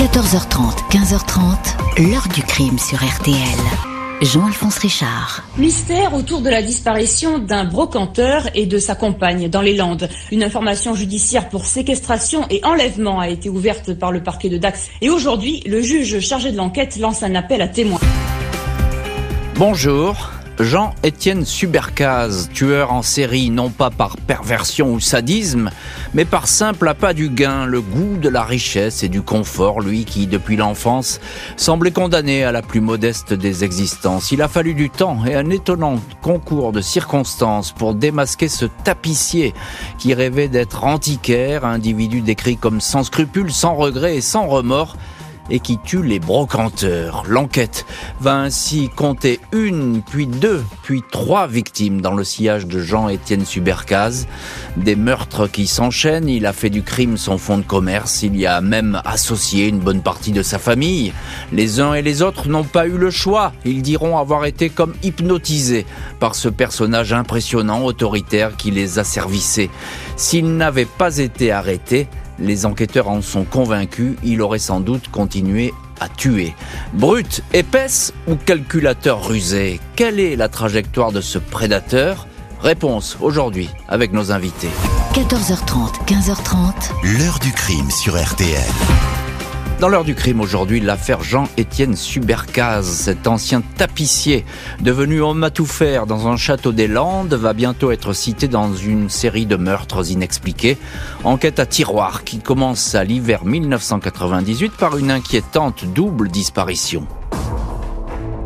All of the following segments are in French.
14h30, 15h30, l'heure du crime sur RTL. Jean-Alphonse Richard. Mystère autour de la disparition d'un brocanteur et de sa compagne dans les Landes. Une information judiciaire pour séquestration et enlèvement a été ouverte par le parquet de Dax. Et aujourd'hui, le juge chargé de l'enquête lance un appel à témoins. Bonjour. Jean-Étienne Subercaz, tueur en série non pas par perversion ou sadisme, mais par simple appât du gain, le goût de la richesse et du confort, lui qui, depuis l'enfance, semblait condamné à la plus modeste des existences. Il a fallu du temps et un étonnant concours de circonstances pour démasquer ce tapissier qui rêvait d'être antiquaire, individu décrit comme sans scrupules, sans regrets et sans remords, et qui tue les brocanteurs. L'enquête va ainsi compter une, puis deux, puis trois victimes dans le sillage de Jean-Étienne Subercaz. Des meurtres qui s'enchaînent, il a fait du crime son fonds de commerce, il y a même associé une bonne partie de sa famille. Les uns et les autres n'ont pas eu le choix, ils diront avoir été comme hypnotisés par ce personnage impressionnant, autoritaire qui les a servissés. S'ils n'avaient pas été arrêtés, les enquêteurs en sont convaincus, il aurait sans doute continué à tuer. Brute, épaisse ou calculateur rusé Quelle est la trajectoire de ce prédateur? Réponse aujourd'hui avec nos invités. 14h30, 15h30. L'heure du crime sur RTL. Dans l'heure du crime aujourd'hui, l'affaire Jean-Étienne Subercaz, cet ancien tapissier devenu homme à tout faire dans un château des Landes, va bientôt être cité dans une série de meurtres inexpliqués. Enquête à tiroir qui commence à l'hiver 1998 par une inquiétante double disparition.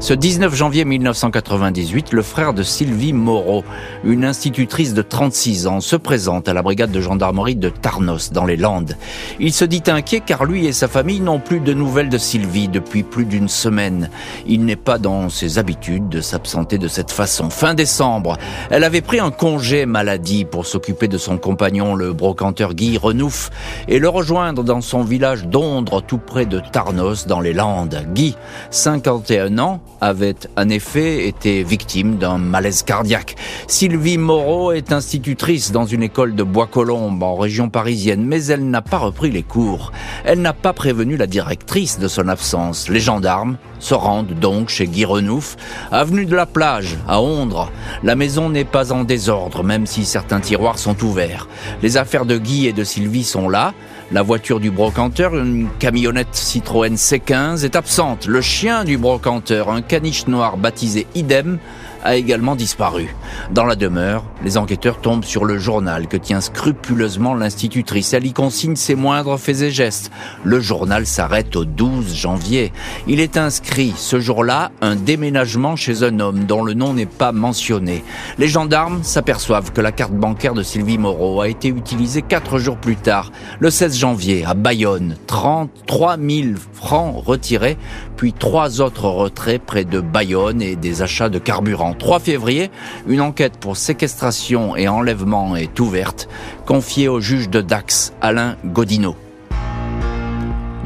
Ce 19 janvier 1998, le frère de Sylvie Moreau, une institutrice de 36 ans, se présente à la brigade de gendarmerie de Tarnos, dans les Landes. Il se dit inquiet car lui et sa famille n'ont plus de nouvelles de Sylvie depuis plus d'une semaine. Il n'est pas dans ses habitudes de s'absenter de cette façon. Fin décembre, elle avait pris un congé maladie pour s'occuper de son compagnon, le brocanteur Guy Renouf, et le rejoindre dans son village d'Ondre, tout près de Tarnos, dans les Landes. Guy, 51 ans, avait en effet été victime d'un malaise cardiaque. Sylvie Moreau est institutrice dans une école de Bois-Colombes en région parisienne, mais elle n'a pas repris les cours. Elle n'a pas prévenu la directrice de son absence. Les gendarmes se rendent donc chez Guy Renouf, avenue de la plage, à Ondre. La maison n'est pas en désordre, même si certains tiroirs sont ouverts. Les affaires de Guy et de Sylvie sont là. La voiture du brocanteur, une camionnette Citroën C15, est absente. Le chien du brocanteur, un caniche noir baptisé Idem, a également disparu. Dans la demeure, les enquêteurs tombent sur le journal que tient scrupuleusement l'institutrice. Elle y consigne ses moindres faits et gestes. Le journal s'arrête au 12 janvier. Il est inscrit ce jour-là un déménagement chez un homme dont le nom n'est pas mentionné. Les gendarmes s'aperçoivent que la carte bancaire de Sylvie Moreau a été utilisée quatre jours plus tard, le 16 janvier, à Bayonne. 33 000 francs retirés, puis trois autres retraits près de Bayonne et des achats de carburant. 3 février, une enquête pour séquestration et enlèvement est ouverte, confiée au juge de Dax, Alain Godineau.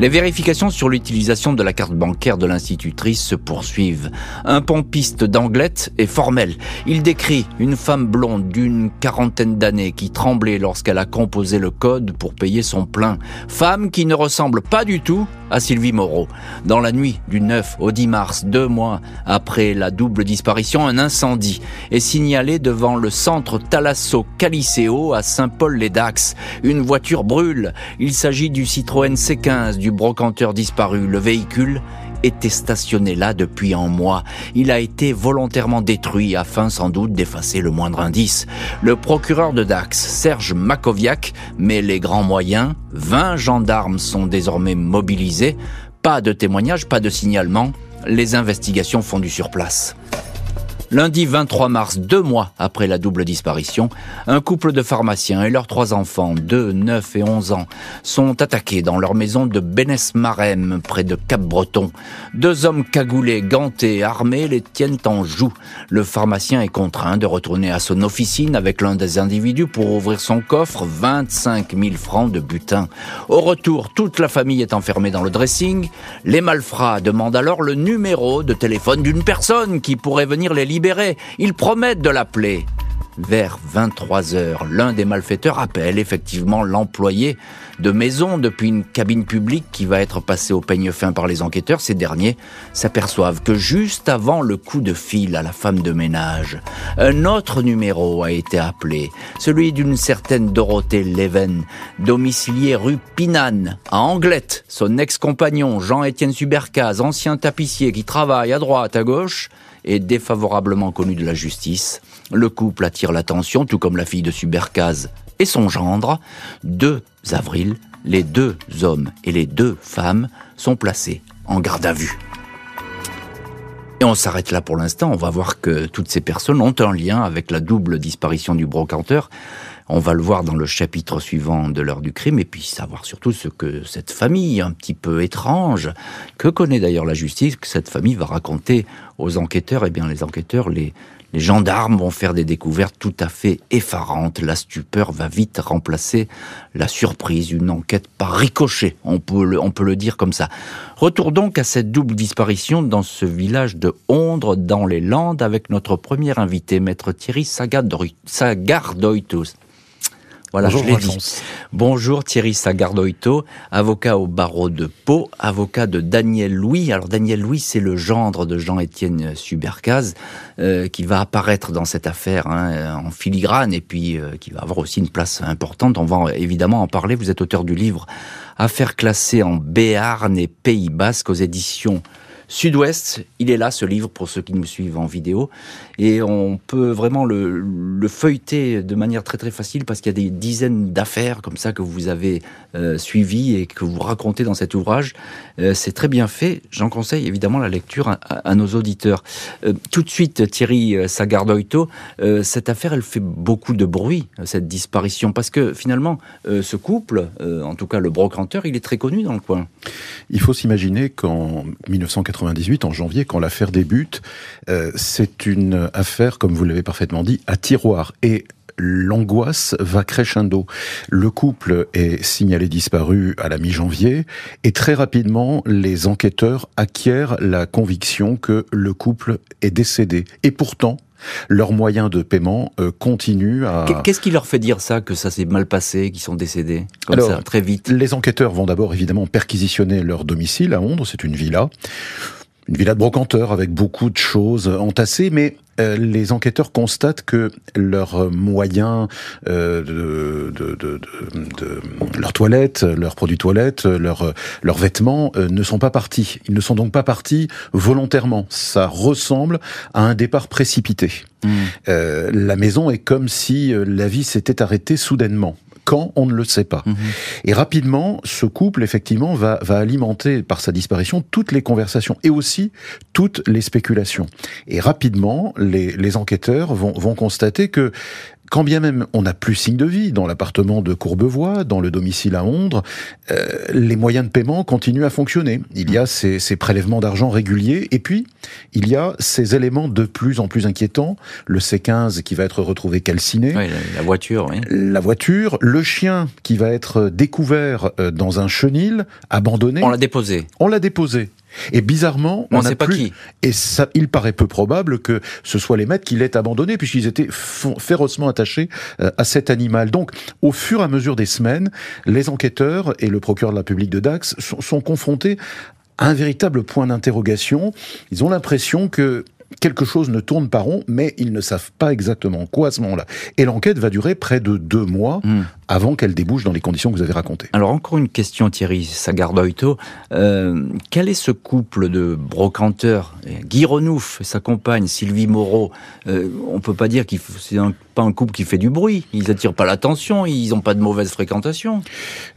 Les vérifications sur l'utilisation de la carte bancaire de l'institutrice se poursuivent. Un pompiste d'Anglette est formel. Il décrit une femme blonde d'une quarantaine d'années qui tremblait lorsqu'elle a composé le code pour payer son plein. Femme qui ne ressemble pas du tout à Sylvie Moreau. Dans la nuit du 9 au 10 mars, deux mois après la double disparition, un incendie est signalé devant le centre Thalasso Caliceo à Saint-Paul-les-Dax. Une voiture brûle. Il s'agit du Citroën C15 du brocanteur disparu. Le véhicule était stationné là depuis un mois. Il a été volontairement détruit afin sans doute d'effacer le moindre indice. Le procureur de Dax, Serge Makoviak, met les grands moyens. 20 gendarmes sont désormais mobilisés. Pas de témoignages, pas de signalement. Les investigations font du surplace. Lundi 23 mars, deux mois après la double disparition, un couple de pharmaciens et leurs trois enfants, 2, 9 et 11 ans, sont attaqués dans leur maison de Bénès-Marem, près de Cap-Breton. Deux hommes cagoulés, gantés, armés les tiennent en joue. Le pharmacien est contraint de retourner à son officine avec l'un des individus pour ouvrir son coffre, 25 000 francs de butin. Au retour, toute la famille est enfermée dans le dressing. Les malfrats demandent alors le numéro de téléphone d'une personne qui pourrait venir les ils promettent de l'appeler. Vers 23 heures, l'un des malfaiteurs appelle effectivement l'employé de maison depuis une cabine publique qui va être passée au peigne fin par les enquêteurs, ces derniers s'aperçoivent que juste avant le coup de fil à la femme de ménage, un autre numéro a été appelé, celui d'une certaine Dorothée Leven, domiciliée rue Pinane, à Anglette. Son ex-compagnon Jean-Étienne Subercaz, ancien tapissier qui travaille à droite, à gauche, est défavorablement connu de la justice. Le couple attire l'attention, tout comme la fille de Subercaz et son gendre. 2 avril, les deux hommes et les deux femmes sont placés en garde à vue. Et on s'arrête là pour l'instant. On va voir que toutes ces personnes ont un lien avec la double disparition du brocanteur. On va le voir dans le chapitre suivant de l'heure du crime et puis savoir surtout ce que cette famille un petit peu étrange, que connaît d'ailleurs la justice, que cette famille va raconter aux enquêteurs. Eh bien, les enquêteurs les, gendarmes vont faire des découvertes tout à fait effarantes. La stupeur va vite remplacer la surprise, une enquête par ricochet, on peut le, dire comme ça. Retour donc à cette double disparition dans ce village de Ondre, dans les Landes, avec notre premier invité, maître Thierry Sagardoitos. Voilà, Bonjour, je l'ai dit. Bonjour Thierry Sagardoito, avocat au barreau de Pau, avocat de Daniel Louis. Alors Daniel Louis, c'est le gendre de Jean-Étienne Subercaz euh, qui va apparaître dans cette affaire hein, en filigrane et puis euh, qui va avoir aussi une place importante. On va évidemment en parler. Vous êtes auteur du livre Affaires classées en Béarn et Pays Basque aux éditions Sud-Ouest, il est là ce livre pour ceux qui nous suivent en vidéo et on peut vraiment le, le feuilleter de manière très très facile parce qu'il y a des dizaines d'affaires comme ça que vous avez euh, suivies et que vous racontez dans cet ouvrage. Euh, c'est très bien fait. J'en conseille évidemment la lecture à, nos auditeurs. Euh, tout de suite, Thierry Sagardoito, cette affaire elle fait beaucoup de bruit, cette disparition, parce que finalement ce couple, en tout cas le brocanteur, il est très connu dans le coin. Il faut s'imaginer qu'en 1980 98, en janvier, quand l'affaire débute, c'est une affaire, comme vous l'avez parfaitement dit, à tiroir. Et l'angoisse va crescendo. Le couple est signalé disparu à la mi-janvier et très rapidement, les enquêteurs acquièrent la conviction que le couple est décédé. Et pourtant, leurs moyens de paiement euh, continuent à... Qu'est-ce qui leur fait dire ça, que ça s'est mal passé, qu'ils sont décédés comme Alors, ça, très vite? Les enquêteurs vont d'abord évidemment perquisitionner leur domicile à Ondre, c'est une villa. Une villa de brocanteur avec beaucoup de choses entassées, mais euh, les enquêteurs constatent que leurs moyens euh, de, de, de, de, leur toilette, leurs produits toilettes, leurs leurs vêtements euh, ne sont pas partis. Ils ne sont donc pas partis volontairement. Ça ressemble à un départ précipité. Mmh. la maison est comme si la vie s'était arrêtée soudainement quand on ne le sait pas. Mmh. Et rapidement, ce couple, effectivement, va, va alimenter par sa disparition toutes les conversations et aussi toutes les spéculations. Et rapidement, les, les enquêteurs vont, vont constater que quand bien même on n'a plus signe de vie dans l'appartement de Courbevoie, dans le domicile à Ondre, euh, les moyens de paiement continuent à fonctionner. Il y a ces, ces prélèvements d'argent réguliers, et puis il y a ces éléments de plus en plus inquiétants. Le C15 qui va être retrouvé calciné. Oui, la, voiture, oui. La voiture, le chien qui va être découvert euh, dans un chenil, abandonné. On l'a déposé. On l'a déposé. Et bizarrement, on, on n'a plus. Qui. Et ça, il paraît peu probable que ce soit les maîtres qui l'aient abandonné, puisqu'ils étaient férocement attachés euh, à cet animal. Donc, au fur et à mesure des semaines, les enquêteurs et le procureur de la République de Dax sont, sont confrontés à un véritable point d'interrogation. Ils ont l'impression que quelque chose ne tourne pas rond, mais ils ne savent pas exactement quoi à ce moment-là. Et l'enquête va durer près de deux mois mmh. avant qu'elle débouche dans les conditions que vous avez racontées. Alors encore une question Thierry Sagardoito. Euh, quel est ce couple de brocanteurs? Guy Renouf et sa compagne Sylvie Moreau, euh, on peut pas dire qu'il c'est un pas un couple qui fait du bruit. Ils attirent pas l'attention, ils n'ont pas de mauvaise fréquentation.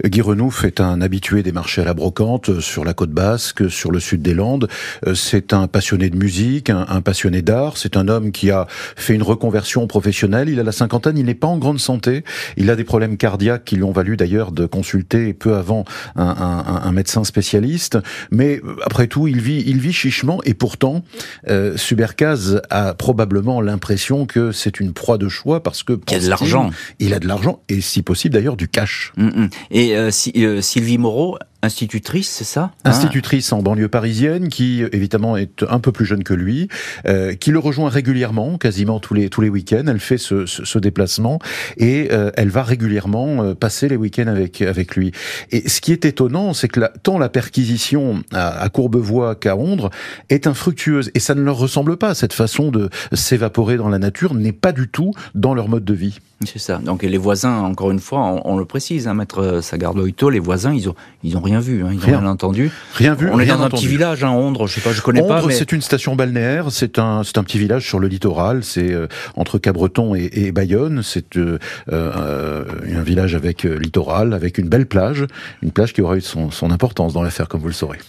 Guy Renouf est un habitué des marchés à la brocante sur la côte basque, sur le sud des Landes. C'est un passionné de musique, un, un passionné d'art. C'est un homme qui a fait une reconversion professionnelle. Il a la cinquantaine, il n'est pas en grande santé. Il a des problèmes cardiaques qui lui ont valu d'ailleurs de consulter peu avant un, un, un, médecin spécialiste. Mais après tout, il vit, il vit chichement et pourtant, euh, Subercaz a probablement l'impression que c'est une proie de choix parce que il a de l'argent. Il a de l'argent et si possible d'ailleurs du cash. Mm -hmm. Et euh, si, euh, Sylvie Moreau, institutrice, c'est ça? Hein Institutrice en banlieue parisienne, qui évidemment est un peu plus jeune que lui, euh, qui le rejoint régulièrement, quasiment tous les tous les week-ends. Elle fait ce, ce, déplacement et euh, elle va régulièrement euh, passer les week-ends avec avec lui. Et ce qui est étonnant, c'est que la, tant la perquisition à, à Courbevoie qu'à Ondre est infructueuse et ça ne leur ressemble pas. Cette façon de s'évaporer dans la nature n'est pas du tout dans leur mode de vie. C'est ça. Donc les voisins, encore une fois, on, le précise, hein, maître Sagardo-Ito, les voisins, ils ont ils ont rien vu, hein, ils rien. rien entendu. Rien vu. On est dans un petit village, hein, Ondre. Je sais pas, je connais pas. Mais... c'est une station balnéaire. C'est un c'est un petit village sur le littoral. C'est euh, entre Cabreton et, et Bayonne. C'est euh, euh, un village avec littoral, avec une belle plage, une plage qui aura eu son, son importance dans l'affaire, comme vous le saurez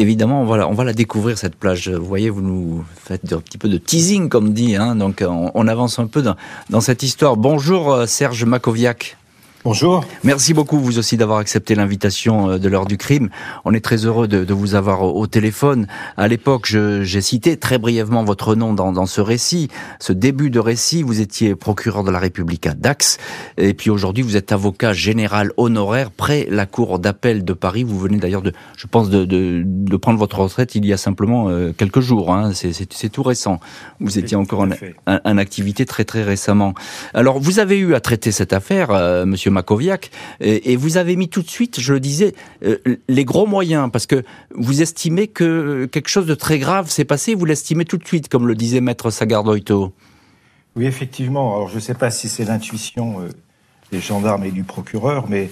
évidemment, on va, la, on va la découvrir cette plage. Vous voyez, vous nous faites un petit peu de teasing, comme dit. Hein, donc, on, on, avance un peu dans, dans cette histoire. Bonjour, Serge Makoviak. Bonjour. Merci beaucoup vous aussi d'avoir accepté l'invitation euh, de l'heure du crime. On est très heureux de, de vous avoir au téléphone. À l'époque, j'ai cité très brièvement votre nom dans, dans, ce récit, ce début de récit. Vous étiez procureur de la République à Dax, et puis aujourd'hui vous êtes avocat général honoraire près la cour d'appel de Paris. Vous venez d'ailleurs de, je pense, de, de, de, prendre votre retraite il y a simplement euh, quelques jours. Hein. C'est tout récent. Vous étiez encore en, en, activité très très récemment. Alors vous avez eu à traiter cette affaire, euh, Monsieur Makoviak, et, vous avez mis tout de suite, je le disais, euh, les gros moyens, parce que vous estimez que quelque chose de très grave s'est passé, vous l'estimez tout de suite, comme le disait Maître Sagardoito. Oui, effectivement. Alors, je ne sais pas si c'est l'intuition euh, des gendarmes et du procureur, mais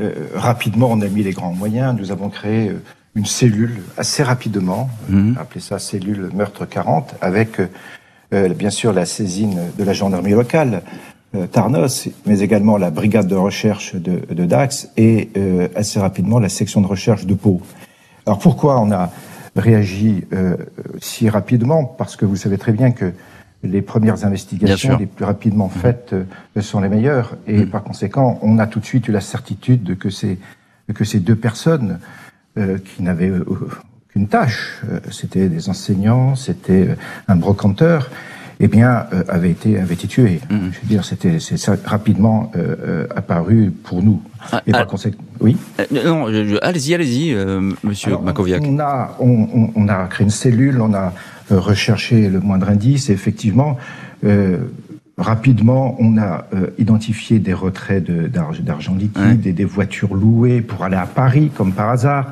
euh, rapidement, on a mis les grands moyens. Nous avons créé une cellule assez rapidement, mmh. appelée ça cellule meurtre 40, avec bien sûr la saisine de la gendarmerie locale, Tarnos, mais également la brigade de recherche de, de Dax et euh, assez rapidement la section de recherche de Pau. Alors pourquoi on a réagi euh, si rapidement? Parce que vous savez très bien que les premières investigations les plus rapidement mmh. faites sont les meilleures et mmh. par conséquent on a tout de suite eu la certitude que ces que ces deux personnes qui n'avaient aucune tâche, c'était des enseignants, c'était un brocanteur, eh bien, euh, avait été avait été tué. Mm. Je veux dire, c'était c'est rapidement euh, euh, apparu pour nous. Ah, Et par ah, conséquent, oui. non, allez-y, allez-y, Monsieur Makoviak. On a on, on, a créé une cellule, on a recherché le moindre indice. Et effectivement. Rapidement, on a identifié des retraits d'argent liquide et des voitures louées pour aller à Paris, comme par hasard,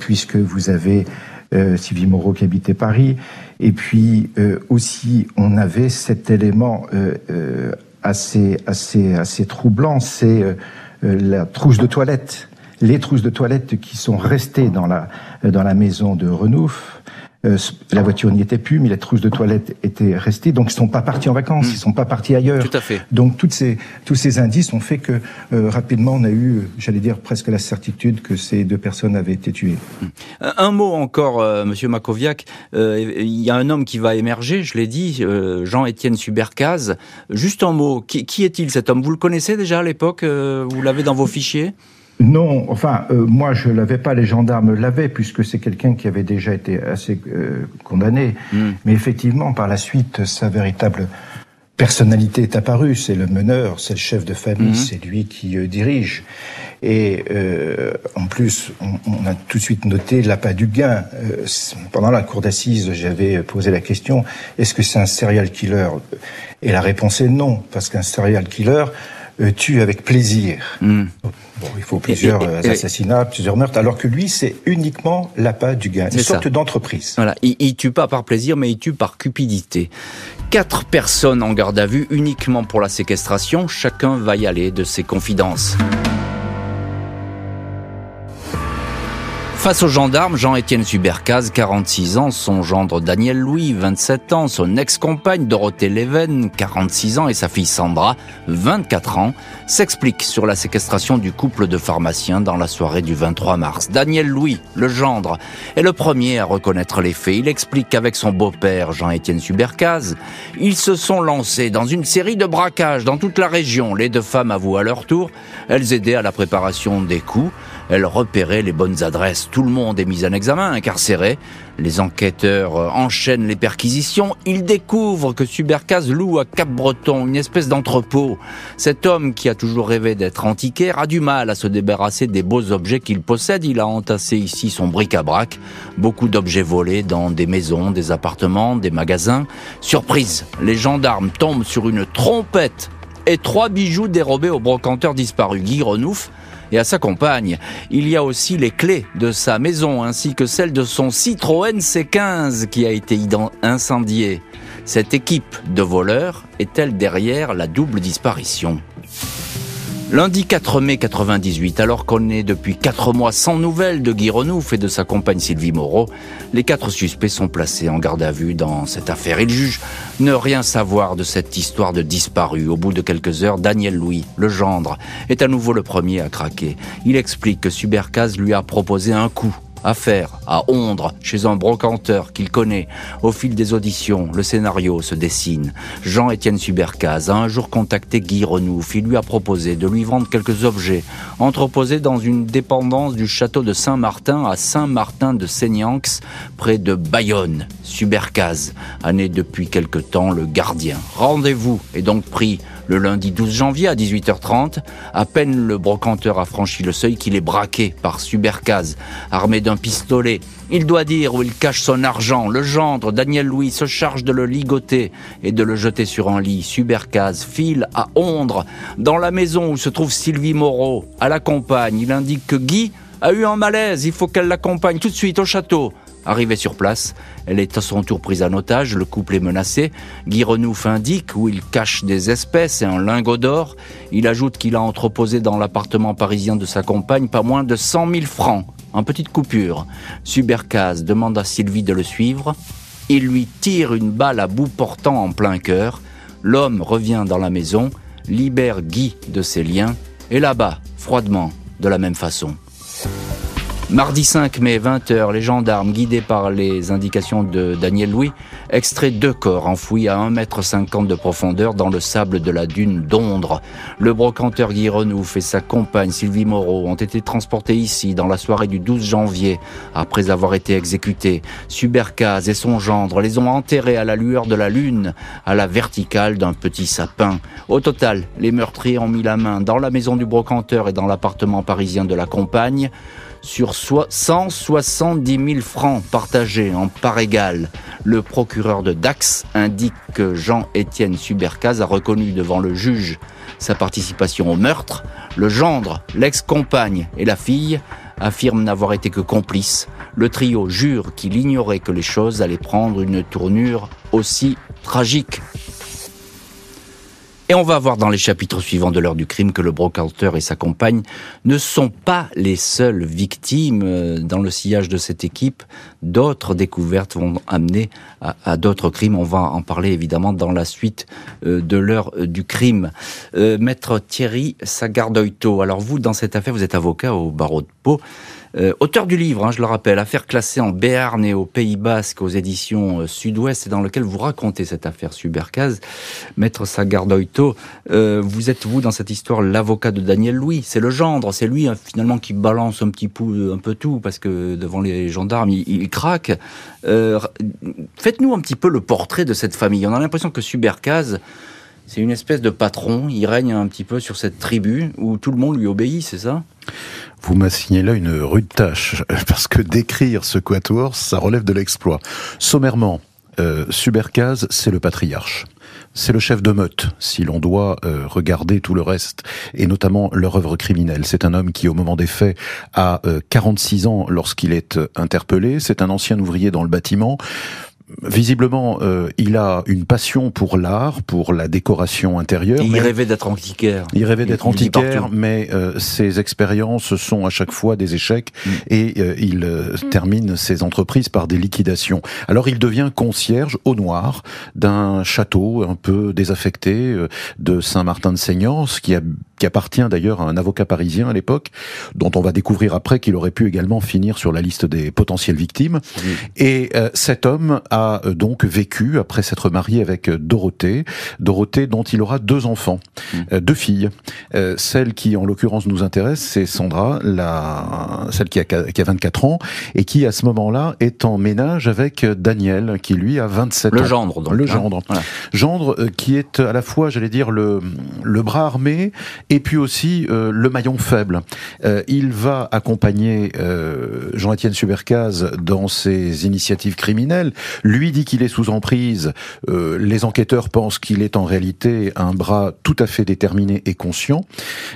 puisque vous avez euh, Sylvie Moreau qui habitait Paris. Et puis euh, aussi, on avait cet élément euh, euh assez, assez, assez troublant, c'est euh, la trousse de toilette. Les trousses de toilette qui sont restées dans la, dans la maison de Renouf. Euh, la voiture n'y était plus, mais les trousses de toilette étaient restées. Donc, ils sont pas partis en vacances, mmh. ils sont pas partis ailleurs. Tout à fait. Donc, toutes ces, tous ces indices ont fait que euh, rapidement, on a eu, j'allais dire, presque la certitude que ces deux personnes avaient été tuées. Mmh. Un mot encore, euh, Monsieur Makoviak. Il y a un homme qui va émerger, je l'ai dit, Jean-Étienne Subercaz. Juste un mot. Qui, qui est-il cet homme? Vous le connaissez déjà à l'époque Vous l'avez dans vos fichiers? Non, enfin, euh, moi je l'avais pas, les gendarmes l'avaient, puisque c'est quelqu'un qui avait déjà été assez euh, condamné. Hmm. Mais effectivement, par la suite, sa véritable personnalité est apparue. C'est le meneur, c'est le chef de famille, hmm. c'est lui qui euh, dirige. Et en plus, on, on, a tout de suite noté l'appât du gain. pendant la cour d'assises, j'avais posé la question est-ce que c'est un serial killer? Et la réponse est non, parce qu'un serial killer tue avec plaisir. Hmm. Bon, il faut plusieurs euh, assassinats, plusieurs meurtres, alors que lui, c'est uniquement l'appât du gain, une sorte d'entreprise. Voilà, il, il tue pas par plaisir, mais il tue par cupidité. Quatre personnes en garde à vue uniquement pour la séquestration, chacun va y aller de ses confidences. Face aux gendarmes, Jean-Étienne Subercaz, 46 ans, son gendre Daniel Louis, 27 ans, son ex-compagne Dorothée Leven, 46 ans, et sa fille Sandra, 24 ans, s'expliquent sur la séquestration du couple de pharmaciens dans la soirée du 23 mars. Daniel Louis, le gendre, est le premier à reconnaître les faits. Il explique qu'avec son beau-père, Jean-Étienne Subercaz, ils se sont lancés dans une série de braquages dans toute la région. Les deux femmes avouent à leur tour, elles aidaient à la préparation des coups. Elle repérait les bonnes adresses. Tout le monde est mis en examen, incarcéré. Les enquêteurs euh, enchaînent les perquisitions. Ils découvrent que Subercase loue à Cap-Breton une espèce d'entrepôt. Cet homme qui a toujours rêvé d'être antiquaire a du mal à se débarrasser des beaux objets qu'il possède. Il a entassé ici son bric-à-brac. Beaucoup d'objets volés dans des maisons, des appartements, des magasins. Surprise, les gendarmes tombent sur une trompette et trois bijoux dérobés au brocanteur disparu Guy Renouf et à sa compagne. Il y a aussi les clés de sa maison ainsi que celles de son Citroën C15 qui a été incendié. Cette équipe de voleurs est-elle derrière la double disparition? Lundi 4 mai 98, alors qu'on est depuis quatre mois sans nouvelles de Guy Renouf et de sa compagne Sylvie Moreau, les quatre suspects sont placés en garde à vue dans cette affaire. Ils jugent ne rien savoir de cette histoire de disparu. Au bout de quelques heures, Daniel Louis, le gendre, est à nouveau le premier à craquer. Il explique que Subercaz lui a proposé un coup Affaire à Ondre, chez un brocanteur qu'il connaît. Au fil des auditions, le scénario se dessine. Jean-Étienne Subercaz a un jour contacté Guy Renouf. Il lui a proposé de lui vendre quelques objets entreposés dans une dépendance du château de Saint-Martin à Saint-Martin de Seignax, près de Bayonne. Subercaz a né depuis quelque temps le gardien. Rendez-vous est donc pris le lundi 12 janvier à 18h30, à peine le brocanteur a franchi le seuil qu'il est braqué par Subercaz, armé d'un pistolet. Il doit dire où il cache son argent. Le gendre, Daniel Louis, se charge de le ligoter et de le jeter sur un lit. Subercaz file à Ondre, dans la maison où se trouve Sylvie Moreau. À la campagne, il indique que Guy a eu un malaise, il faut qu'elle l'accompagne tout de suite au château. Arrivée sur place, elle est à son tour prise en otage, le couple est menacé. Guy Renouf indique où il cache des espèces et un lingot d'or. Il ajoute qu'il a entreposé dans l'appartement parisien de sa compagne pas moins de 100 000 francs, en petite coupure. Subercaz demande à Sylvie de le suivre. Il lui tire une balle à bout portant en plein cœur. L'homme revient dans la maison, libère Guy de ses liens et là-bas, froidement, de la même façon. Mardi 5 mai, 20h, les gendarmes, guidés par les indications de Daniel Louis, extraient deux corps enfouis à 1,50 m de profondeur dans le sable de la dune d'Ondre. Le brocanteur Guy Renouf et sa compagne Sylvie Moreau ont été transportés ici dans la soirée du 12 janvier, après avoir été exécutés. Subercaz et son gendre les ont enterrés à la lueur de la lune, à la verticale d'un petit sapin. Au total, les meurtriers ont mis la main dans la maison du brocanteur et dans l'appartement parisien de la compagne sur 170 000 francs partagés en part égale. Le procureur de Dax indique que Jean-Étienne Subercaz a reconnu devant le juge sa participation au meurtre. Le gendre, l'ex-compagne et la fille affirment n'avoir été que complices. Le trio jure qu'il ignorait que les choses allaient prendre une tournure aussi tragique. Et on va voir dans les chapitres suivants de l'heure du crime que le brocanteur et sa compagne ne sont pas les seules victimes euh, dans le sillage de cette équipe. D'autres découvertes vont amener à, d'autres crimes. On va en parler évidemment dans la suite euh, de l'heure euh, du crime. Maître Thierry Sagardoito, alors vous, dans cette affaire, vous êtes avocat au barreau de Euh, auteur du livre, hein, je le rappelle, affaire classée en Béarn et au Pays Basque aux éditions euh, Sud-Ouest, dans lequel vous racontez cette affaire Subercaz. Maître Sagardoito, euh, vous êtes, vous, dans cette histoire, l'avocat de Daniel Louis. C'est le gendre, c'est lui, hein, finalement, qui balance un petit peu, un peu tout, parce que devant les gendarmes, il, craque. Faites-nous un petit peu le portrait de cette famille. On a l'impression que Subercaz, c'est une espèce de patron, il règne un petit peu sur cette tribu où tout le monde lui obéit, c'est ça? Vous m'assignez là une rude tâche, parce que décrire ce quatuor, ça relève de l'exploit. Sommairement, euh, Subercaz, c'est le patriarche. C'est le chef de meute, si l'on doit euh, regarder tout le reste, et notamment leur œuvre criminelle. C'est un homme qui, au moment des faits, a 46 euh, ans lorsqu'il est interpellé. C'est un ancien ouvrier dans le bâtiment visiblement, euh, il a une passion pour l'art, pour la décoration intérieure. il rêvait d'être antiquaire. Il rêvait d'être antiquaire, mais euh, ses expériences sont à chaque fois des échecs mm. et euh, il mm. termine ses entreprises par des liquidations. Alors il devient concierge au noir d'un château un peu désaffecté de Saint-Martin-de-Seignance qui qui appartient d'ailleurs à un avocat parisien à l'époque, dont on va découvrir après qu'il aurait pu également finir sur la liste des potentielles victimes. Et cet homme a donc vécu après s'être marié avec Dorothée, Dorothée dont il aura deux enfants, mmh. deux filles. celle qui en l'occurrence nous intéresse, c'est Sandra, la celle qui a, qui a 24 ans et qui à ce moment-là est en ménage avec Daniel qui lui a 27 le ans. Gendre, donc, le gendre. Gendre qui est à la fois, j'allais dire, le, le bras armé et puis aussi le maillon faible. il va accompagner Jean-Étienne Subercaz dans ses initiatives criminelles. Lui dit qu'il est sous emprise. Euh, les enquêteurs pensent qu'il est en réalité un bras tout à fait déterminé et conscient.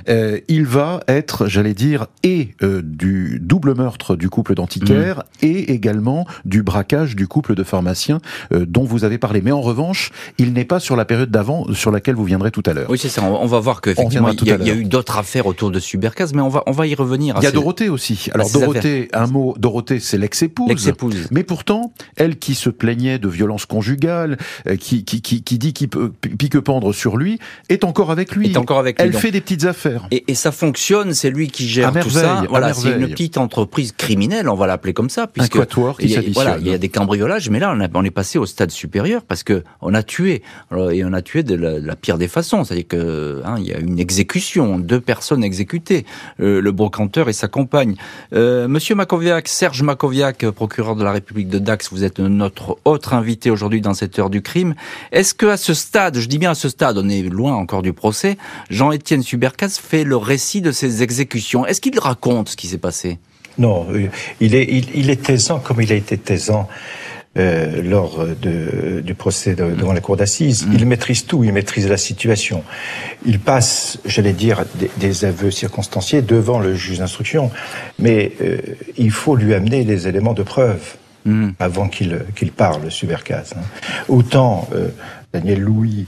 Euh, il va être, j'allais dire, et euh, du double meurtre du couple d'antiquaires mmh. et également du braquage du couple de pharmaciens dont vous avez parlé. Mais en revanche, il n'est pas sur la période d'avant sur laquelle vous viendrez tout à l'heure. Oui, c'est ça. On va voir qu'effectivement, il y, a, y a eu d'autres affaires autour de Subercaz, mais on va, on va y revenir. Il y a Dorothée aussi. Alors Dorothée, un mot, Dorothée, c'est l'ex-épouse. L'ex-épouse. Mais pourtant, elle qui se plaignait de violences conjugales, euh, qui, qui, qui, qui dit qu'il peut pique-pendre sur lui, est encore avec lui. Est encore avec lui. Elle fait des petites affaires. Et, et ça fonctionne, c'est lui qui gère tout ça. Voilà, c'est une petite entreprise criminelle, on va l'appeler comme ça. Puisque un quatuor qui Voilà, il y a des cambriolages, mais là, on, a, on est passé au stade supérieur parce que on a tué. et on a tué de la, pire des façons. C'est-à-dire que hein, y a une exécution, deux personnes exécutées, euh, le brocanteur et sa compagne. Euh, Monsieur Makoviak, Serge Makoviak, procureur de la République de Dax, vous êtes notre autre invité aujourd'hui dans cette heure du crime. Est-ce que à ce stade, je dis bien à ce stade, on est loin encore du procès, Jean-Étienne Subercas fait le récit de ses exécutions Est-ce qu'il raconte ce qui s'est passé? Non, euh, il est, il, est taisant comme il a été taisant. Euh, lors de, du procès devant la cour d'assises. Mm. Il maîtrise tout, il maîtrise la situation. Il passe, j'allais dire, des, aveux circonstanciés devant le juge d'instruction, mais euh, il faut lui amener les éléments de preuve. Mm. avant qu'il parle, Subercas. Hein. Autant euh, Daniel Louis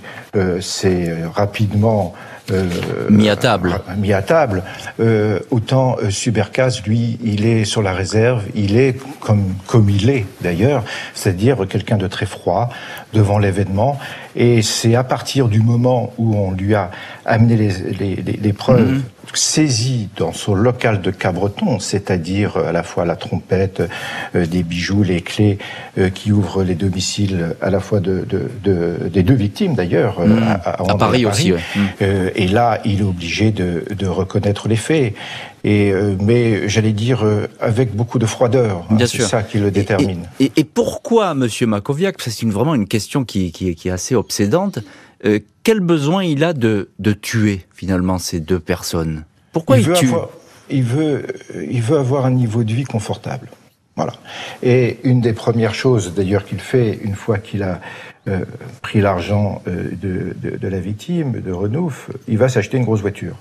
s'est rapidement euh, mis à table. Mis à table. Euh, autant euh, Subercas, lui, il est sur la réserve, il est comme comme il est d'ailleurs, c'est-à-dire quelqu'un de très froid devant l'événement. Et c'est à partir du moment où on lui a amené les, les, les, preuves mhm. saisies dans son local de Cabreton, c'est-à-dire à la fois la trompette, des bijoux, les clés qui ouvrent les domiciles à la fois de, de, de des deux victimes d'ailleurs, mhm. à, Paris, aussi. Et là, il est obligé de, reconnaître les faits. Et euh, mais j'allais dire euh, avec beaucoup de froideur. Hein, c'est ça qui le détermine. Et, pourquoi, Monsieur Makoviak C'est une, vraiment une question qui, est assez obsédante. Euh, quel besoin il a de, tuer finalement ces deux personnes? Pourquoi il, tue? il veut, il veut avoir un niveau de vie confortable. Voilà. Et une des premières choses, d'ailleurs, qu'il fait une fois qu'il a euh, pris l'argent euh, de, de, de, la victime, de Renouf, il va s'acheter une grosse voiture.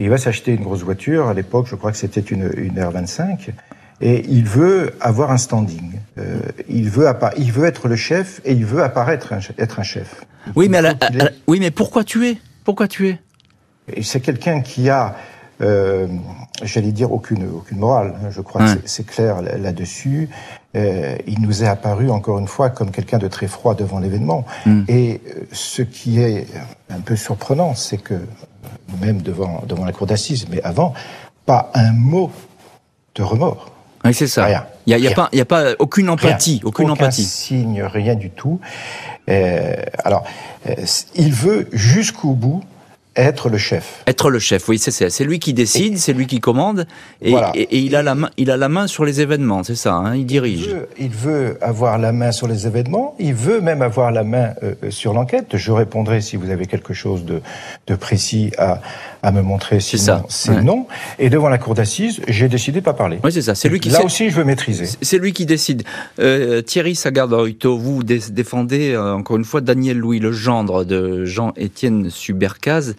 Il va s'acheter une grosse voiture. À l'époque, je crois que c'était une, une R25. Et il veut avoir un standing. Euh, il, veut il veut être le chef et il veut apparaître être un chef. Oui, mais, oui, mais pourquoi tuer? Pourquoi tuer? C'est quelqu'un qui a euh, j'allais dire aucune aucune morale. Hein, je crois que c'est clair là-dessus. Euh, il nous est apparu encore une fois comme quelqu'un de très froid devant l'événement. Hmm. Et euh, ce qui est un peu surprenant, c'est que même devant devant la cour d'assises, mais avant, pas un mot de remords. Oui, c'est ça. Rien. Il n'y a, a pas, il y a pas aucune empathie, aucune Aucun empathie. signe, rien du tout. Euh, alors, euh, il veut jusqu'au bout être le chef. Être le chef, oui, c'est ça. C'est lui qui décide, c'est lui qui commande, et, et, il a la main, il a la main sur les événements, c'est ça. Hein, il dirige. Il veut, il veut, avoir la main sur les événements. Il veut même avoir la main euh, sur l'enquête. Je répondrai si vous avez quelque chose de, de précis à, à me montrer. Sinon, c'est non. Et devant la cour d'assises, j'ai décidé de pas parler. Oui, c'est ça. C'est lui qui. Là aussi, je veux maîtriser. C'est lui qui décide. Euh, Thierry Sagardoito, vous défendez euh, encore une fois Daniel Louis, le gendre de Jean-Étienne Subercaz.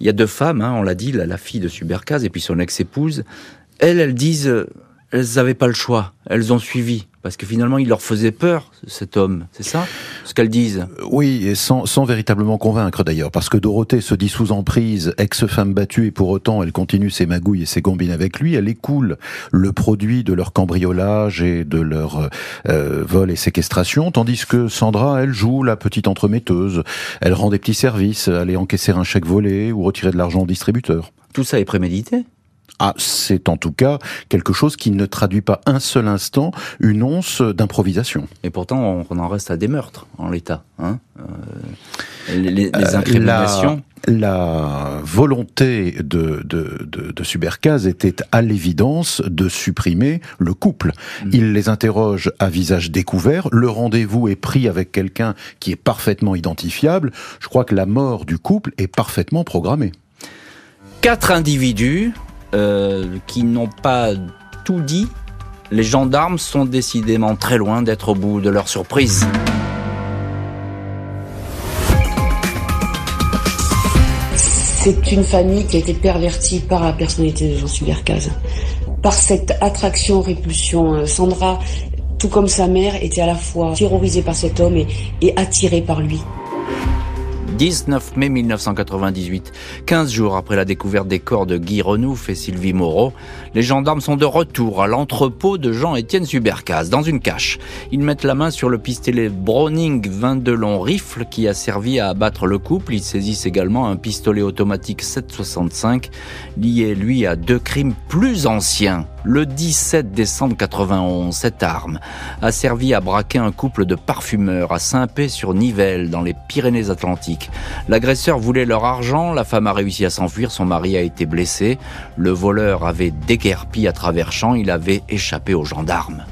Il y a deux femmes, hein, on l'a dit, la, fille de Subercaz et puis son ex-épouse. Elles, elles disent, euh, elles n'avaient pas le choix. Elles ont suivi. Parce que finalement, il leur faisait peur, cet homme. C'est ça Ce qu'elles disent? Oui, et sans, sans véritablement convaincre d'ailleurs. Parce que Dorothée se dit sous emprise, ex-femme battue, et pour autant, elle continue ses magouilles et ses combines avec lui. Elle écoule le produit de leur cambriolage et de leur euh, vol et séquestration. Tandis que Sandra, elle joue la petite entremetteuse. Elle rend des petits services, aller encaisser un chèque volé ou retirer de l'argent au distributeur. Tout ça est prémédité Ah, c'est en tout cas quelque chose qui ne traduit pas un seul instant une once d'improvisation. Et pourtant, on en reste à des meurtres en l'état. Hein euh, les, les euh, incriminations la volonté de, de, de, de Subercase était à l'évidence de supprimer le couple. Mm. Il les interroge à visage découvert, le rendez-vous est pris avec quelqu'un qui est parfaitement identifiable. Je crois que la mort du couple est parfaitement programmée. Quatre individus euh, qui n'ont pas tout dit. Les gendarmes sont décidément très loin d'être au bout de leur surprise. C'est une famille qui a été pervertie par la personnalité de Jean Subercase. Par cette attraction-répulsion, euh, Sandra, tout comme sa mère, était à la fois terrorisée par cet homme et attirée par lui. 19 mai 1998, 15 jours après la découverte des corps de Guy Renouf et Sylvie Moreau, les gendarmes sont de retour à l'entrepôt de Jean-Étienne Subercase, dans une cache. Ils mettent la main sur le pistolet Browning 22 long rifle qui a servi à abattre le couple. Ils saisissent également un pistolet automatique 765 lié, lui, à deux crimes plus anciens. Le 17 décembre 91, cette arme a servi à braquer un couple de parfumeurs à Saint-Pé-sur-Nivelle, dans les Pyrénées-Atlantiques. L'agresseur voulait leur argent, la femme a réussi à s'enfuir, son mari a été blessé. Le voleur avait déguerpi à travers champs, il avait échappé aux gendarmes.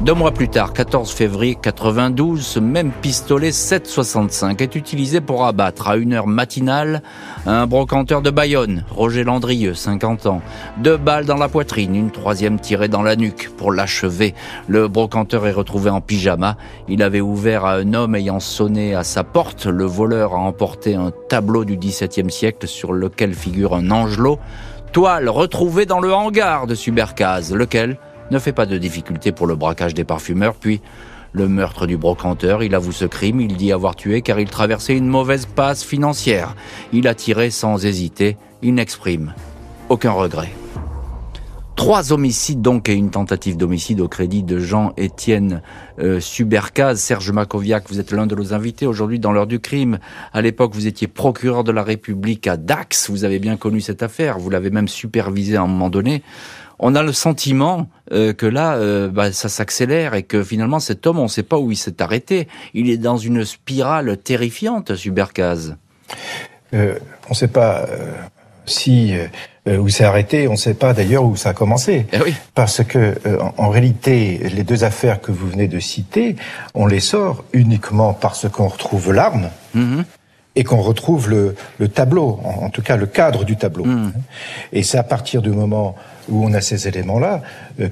Deux mois plus tard, 14 février 92, ce même pistolet 765 est utilisé pour abattre à une heure matinale un brocanteur de Bayonne, Roger Landrieux, 50 ans. Deux balles dans la poitrine, une troisième tirée dans la nuque pour l'achever. Le brocanteur est retrouvé en pyjama. Il avait ouvert à un homme ayant sonné à sa porte. Le voleur a emporté un tableau du XVIIe siècle sur lequel figure un angelot. Toile retrouvée dans le hangar de Subercase, lequel? Ne fait pas de difficulté pour le braquage des parfumeurs, puis le meurtre du brocanteur, il avoue ce crime, il dit avoir tué car il traversait une mauvaise passe financière. Il a tiré sans hésiter, il n'exprime aucun regret. Trois homicides donc et une tentative d'homicide au crédit de Jean-Étienne euh, Subercaz. Serge Makoviak, vous êtes l'un de nos invités aujourd'hui dans l'heure du crime. À l'époque, vous étiez procureur de la République à Dax. Vous avez bien connu cette affaire. Vous l'avez même supervisé à un moment donné on a le sentiment euh, que là, euh, bah, ça s'accélère et que finalement cet homme, on ne sait pas où il s'est arrêté. Il est dans une spirale terrifiante, Subercaz. Euh, on ne sait pas si où s'est arrêté, on ne sait pas d'ailleurs où ça a commencé. Eh oui. Parce que en, réalité, les deux affaires que vous venez de citer, on les sort uniquement parce qu'on retrouve l'arme. Mm-hmm. et qu'on retrouve le, tableau, en, tout cas le cadre du tableau. Mm. Et c'est à partir du moment où on a ces éléments-là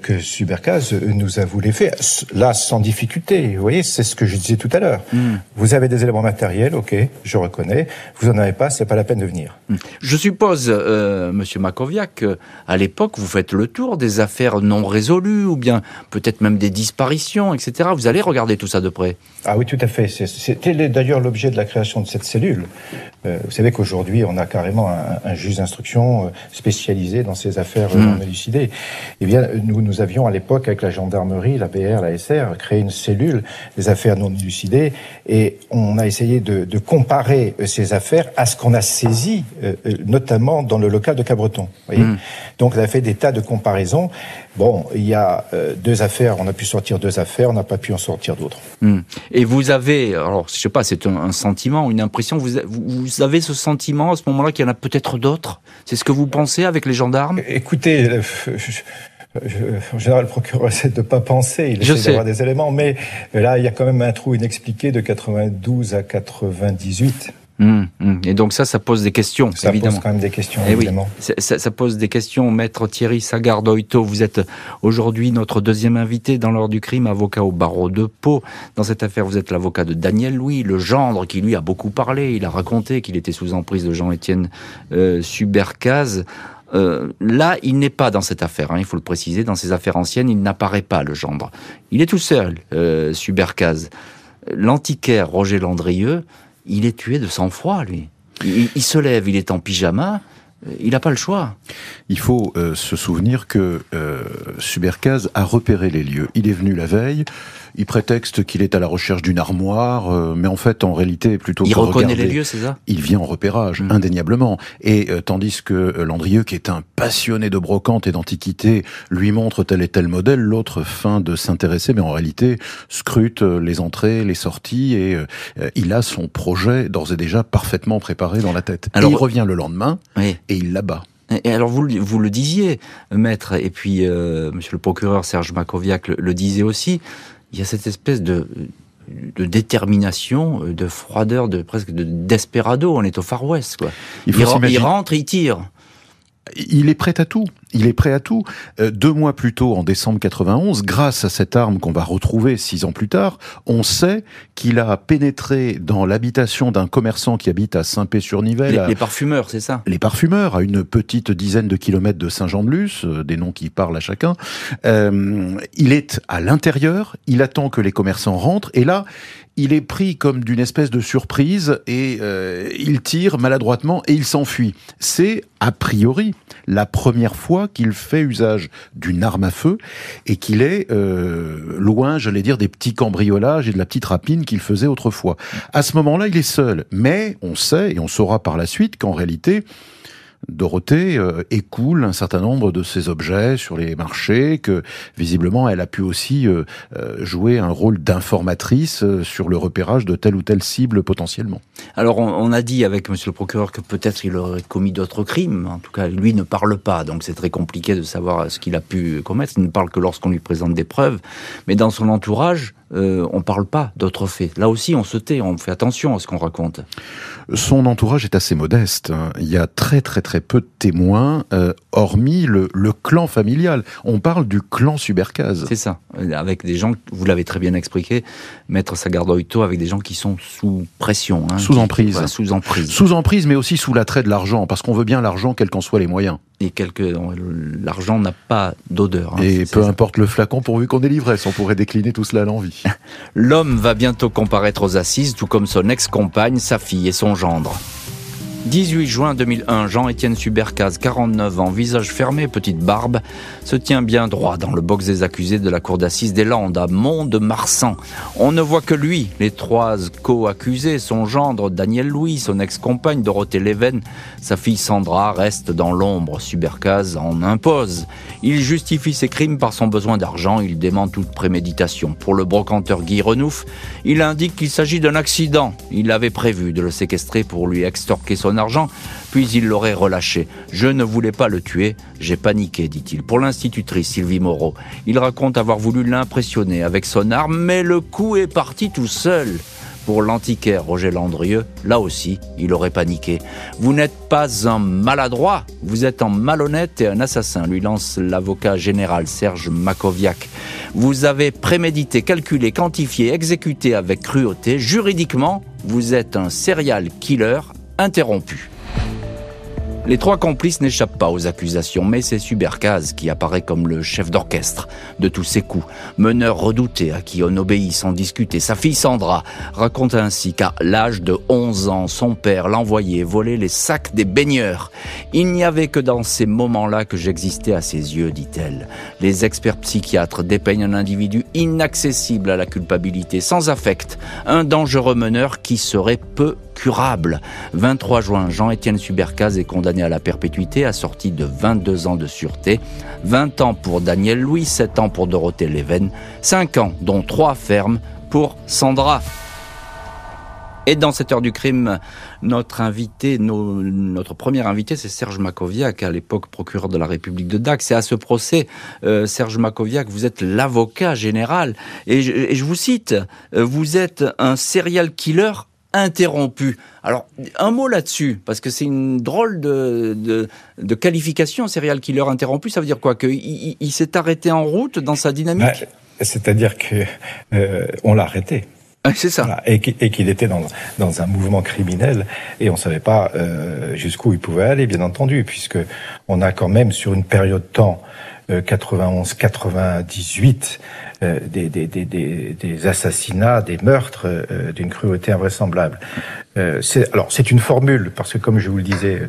que Subercaz euh, nous a voulu faire, là sans difficulté. Vous voyez, c'est ce que je disais tout à l'heure. Hmm. Vous avez des éléments matériels, ok, je reconnais. Vous en avez pas, c'est pas la peine de venir. Hmm. Je suppose, euh, Monsieur Makoviak, à l'époque vous faites le tour des affaires non résolues ou bien peut-être même des disparitions, etc. Vous allez regarder tout ça de près. Ah oui, tout à fait. C'était d'ailleurs l'objet de la création de cette cellule. Euh, vous savez qu'aujourd'hui, on a carrément un, un juge d'instruction spécialisé dans ces affaires hmm. non élucidées. Eh bien, nous nous, avions à l'époque, avec la gendarmerie, la BR, la SR, créé une cellule des affaires non élucidées et on a essayé de, comparer euh, ces affaires à ce qu'on a saisi, euh, euh, notamment dans le local de Cabreton. Mmh. Donc on a fait des tas de comparaisons. Bon, il y a deux affaires, on a pu sortir deux affaires, on n'a pas pu en sortir d'autres. Mmh. Et vous avez, alors je sais pas, c'est un, sentiment, une impression, vous, vous avez ce sentiment à ce moment-là qu'il y en a peut-être d'autres? C'est ce que vous pensez avec les gendarmes? Écoutez, en général, le procureur essaie de pas penser, il essaie d'avoir des éléments, mais là, il y a quand même un trou inexpliqué de 92 à 98. Hum, hum. Et donc ça, ça pose des questions, ça évidemment. pose quand même des questions, eh évidemment. ça, ça, pose des questions. Maître Thierry Sagardoito, vous êtes aujourd'hui notre deuxième invité dans l'ordre du crime, avocat au barreau de Pau. Dans cette affaire, vous êtes l'avocat de Daniel Louis, le gendre qui lui a beaucoup parlé. Il a raconté qu'il était sous emprise de Jean-Étienne euh, Subercaz. Euh, là, il n'est pas dans cette affaire, hein, il faut le préciser. Dans ces affaires anciennes, il n'apparaît pas, le gendre. Il est tout seul, euh, Subercaz. L'antiquaire Roger Landrieux, il est tué de sang-froid, lui. Il, se lève, il est en pyjama. il n'a pas le choix. Il faut euh, se souvenir que euh, Subercaz a repéré les lieux. Il est venu la veille. Il prétexte qu'il est à la recherche d'une armoire, euh, mais en fait, en réalité, plutôt. Il reconnaît les lieux, c'est ça? Il vient en repérage, mm. indéniablement. Et euh, tandis que euh, Landrieux, qui est un passionné de brocante et d'antiquité, lui montre tel et tel modèle, l'autre fin de s'intéresser, mais en réalité scrute les entrées, les sorties, et il a son projet d'ores et déjà parfaitement préparé dans la tête. Alors, il revient le lendemain et il l'abat. Et alors vous, vous le disiez, maître, et puis monsieur le procureur Serge Makoviak le disait aussi, il y a cette espèce de, de détermination, de froideur, de presque de desperado. On est au Far West, quoi. Il, il rentre, il tire. Il est prêt à tout il est prêt à tout. Euh, deux mois plus tôt, en décembre 91, grâce à cette arme qu'on va retrouver six ans plus tard, on sait qu'il a pénétré dans l'habitation d'un commerçant qui habite à Saint-Pé-sur-Nivelle. Les, parfumeurs, c'est ça? Les parfumeurs, à une petite dizaine de kilomètres de Saint-Jean-de-Luz, euh, des noms qui parlent à chacun. Euh, il est à l'intérieur, il attend que les commerçants rentrent, et là, il est pris comme d'une espèce de surprise et il tire maladroitement et il s'enfuit. C'est a priori la première fois qu'il fait usage d'une arme à feu et qu'il est euh, loin, j'allais dire, des petits cambriolages et de la petite rapine qu'il faisait autrefois. À ce moment-là, il est seul, mais on sait et on saura par la suite qu'en réalité, Dorothée euh, écoule un certain nombre de ses objets sur les marchés, que visiblement elle a pu aussi euh, euh, jouer un rôle d'informatrice sur le repérage de telle ou telle cible potentiellement. Alors on, a dit avec Monsieur le procureur que peut-être il aurait commis d'autres crimes. En tout cas, lui ne parle pas, donc c'est très compliqué de savoir ce qu'il a pu commettre. Il ne parle que lorsqu'on lui présente des preuves. Mais dans son entourage, euh, on ne parle pas d'autres faits. Là aussi, on se tait, on fait attention à ce qu'on raconte. Son entourage est assez modeste. Il y a très très très peu de témoins, euh, hormis le, clan familial. On parle du clan Subercaz. C'est ça, avec des gens, vous l'avez très bien expliqué, Maître Sagardoito, avec des gens qui sont sous pression. Hein, sous emprise. sous emprise. Sous emprise, mais aussi sous l'attrait de l'argent, parce qu'on veut bien l'argent, quels qu'en soient les moyens et l'argent n'a pas d'odeur. Hein, et peu importe le flacon, pourvu qu'on ait l'ivresse, on pourrait décliner tout cela à l'envie. L'homme va bientôt comparaître aux assises, tout comme son ex-compagne, sa fille et son gendre. 18 juin 2001, Jean-Étienne Subercaz, 49 ans, visage fermé, petite barbe, se tient bien droit dans le box des accusés de la cour d'assises des Landes à Mont-de-Marsan. On ne voit que lui, les trois co-accusés, son gendre Daniel Louis, son ex-compagne Dorothée Leven, sa fille Sandra reste dans l'ombre. Subercaz en impose. Il justifie ses crimes par son besoin d'argent, il dément toute préméditation. Pour le brocanteur Guy Renouf, il indique qu'il s'agit d'un accident. Il avait prévu de le séquestrer pour lui extorquer son argent, puis il l'aurait relâché. Je ne voulais pas le tuer, j'ai paniqué, dit-il. Pour l'institutrice Sylvie Moreau, il raconte avoir voulu l'impressionner avec son arme, mais le coup est parti tout seul. Pour l'antiquaire Roger Landrieux, là aussi, il aurait paniqué. Vous n'êtes pas un maladroit, vous êtes un malhonnête et un assassin, lui lance l'avocat général Serge Makoviak. Vous avez prémédité, calculé, quantifié, exécuté avec cruauté. Juridiquement, vous êtes un serial killer interrompu. Les trois complices n'échappent pas aux accusations, mais c'est Subercaz qui apparaît comme le chef d'orchestre de tous ces coups. Meneur redouté à qui on obéit sans discuter. Sa fille Sandra raconte ainsi qu'à l'âge de 11 ans, son père l'envoyait voler les sacs des baigneurs. Il n'y avait que dans ces moments-là que j'existais à ses yeux, dit-elle. Les experts psychiatres dépeignent un individu inaccessible à la culpabilité, sans affect, un dangereux meneur qui serait peu curable. 23 juin, Jean-Étienne Subercaz est condamné à la perpétuité, assorti de 22 ans de sûreté, 20 ans pour Daniel Louis, 7 ans pour Dorothée Leven, 5 ans, dont 3 fermes pour Sandra. Et dans cette heure du crime, notre invité, notre premier invité, c'est Serge Makoviak, à l'époque procureur de la République de Dax. Et à ce procès, euh, Serge Makoviak, vous êtes l'avocat général. Et et je, vous cite, euh, vous êtes un serial killer interrompu. Alors, un mot là-dessus, parce que c'est une drôle de, de, qualification, serial killer interrompu. Ça veut dire quoi? Qu'il il, s'est arrêté en route dans sa dynamique? Bah, C'est-à-dire que euh, on l'a arrêté. C'est ça. Et qu'il était dans, dans un mouvement criminel et on savait pas euh, jusqu'où il pouvait aller, bien entendu, puisque on a quand même sur une période de temps 91-98 euh, des, des, des, des, assassinats, des meurtres euh, d'une cruauté invraisemblable. Euh, c'est, alors c'est une formule parce que comme je vous le disais